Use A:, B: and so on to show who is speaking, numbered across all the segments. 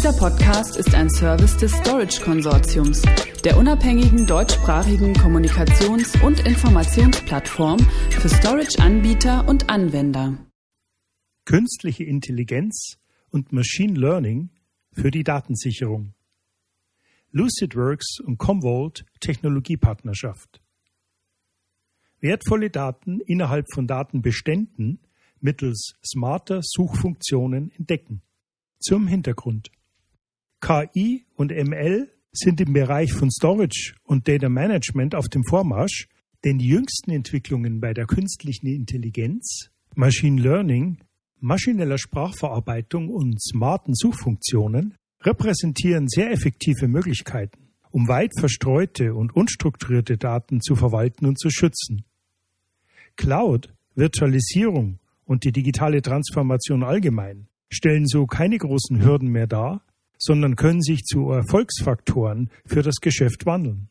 A: Dieser Podcast ist ein Service des Storage Konsortiums, der unabhängigen deutschsprachigen Kommunikations- und Informationsplattform für Storage-Anbieter und Anwender.
B: Künstliche Intelligenz und Machine Learning für die Datensicherung. LucidWorks und Commvault Technologiepartnerschaft. Wertvolle Daten innerhalb von Datenbeständen mittels smarter Suchfunktionen entdecken. Zum Hintergrund. KI und ML sind im Bereich von Storage und Data Management auf dem Vormarsch, denn die jüngsten Entwicklungen bei der künstlichen Intelligenz, Machine Learning, maschineller Sprachverarbeitung und smarten Suchfunktionen repräsentieren sehr effektive Möglichkeiten, um weit verstreute und unstrukturierte Daten zu verwalten und zu schützen. Cloud, Virtualisierung und die digitale Transformation allgemein stellen so keine großen Hürden mehr dar, sondern können sich zu Erfolgsfaktoren für das Geschäft wandeln.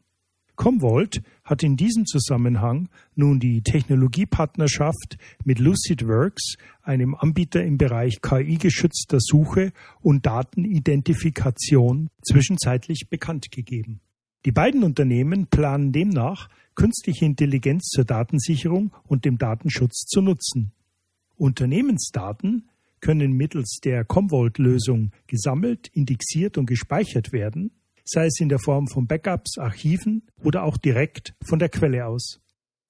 B: Commvault hat in diesem Zusammenhang nun die Technologiepartnerschaft mit LucidWorks, einem Anbieter im Bereich KI-geschützter Suche und Datenidentifikation, zwischenzeitlich bekannt gegeben. Die beiden Unternehmen planen demnach, künstliche Intelligenz zur Datensicherung und dem Datenschutz zu nutzen. Unternehmensdaten können mittels der Commvault-Lösung gesammelt, indexiert und gespeichert werden, sei es in der Form von Backups, Archiven oder auch direkt von der Quelle aus.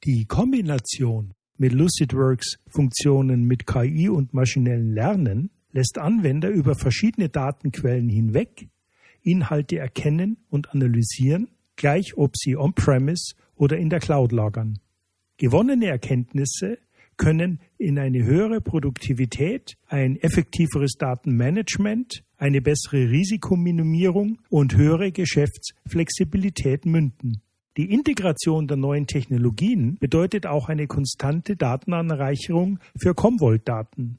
B: Die Kombination mit LucidWorks Funktionen mit KI und maschinellen Lernen lässt Anwender über verschiedene Datenquellen hinweg Inhalte erkennen und analysieren, gleich ob sie on-premise oder in der Cloud lagern. Gewonnene Erkenntnisse können in eine höhere Produktivität, ein effektiveres Datenmanagement, eine bessere Risikominimierung und höhere Geschäftsflexibilität münden. Die Integration der neuen Technologien bedeutet auch eine konstante Datenanreicherung für Commvault-Daten.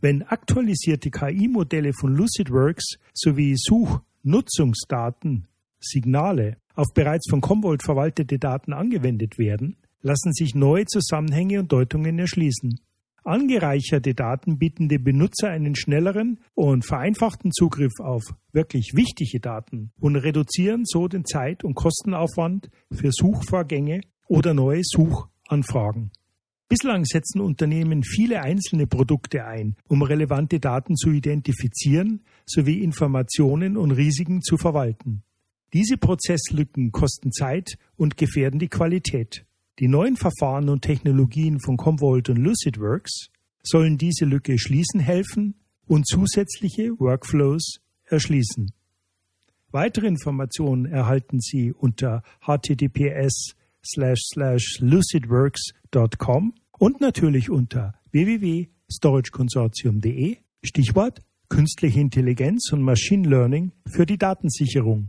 B: Wenn aktualisierte KI-Modelle von LucidWorks sowie Suchnutzungsdaten, Signale auf bereits von Commvault verwaltete Daten angewendet werden, lassen sich neue Zusammenhänge und Deutungen erschließen. Angereicherte Daten bieten dem Benutzer einen schnelleren und vereinfachten Zugriff auf wirklich wichtige Daten und reduzieren so den Zeit- und Kostenaufwand für Suchvorgänge oder neue Suchanfragen. Bislang setzen Unternehmen viele einzelne Produkte ein, um relevante Daten zu identifizieren sowie Informationen und Risiken zu verwalten. Diese Prozesslücken kosten Zeit und gefährden die Qualität. Die neuen Verfahren und Technologien von Commvault und LucidWorks sollen diese Lücke schließen helfen und zusätzliche Workflows erschließen. Weitere Informationen erhalten Sie unter https lucidworks.com und natürlich unter www.storageconsortium.de Stichwort künstliche Intelligenz und Machine Learning für die Datensicherung.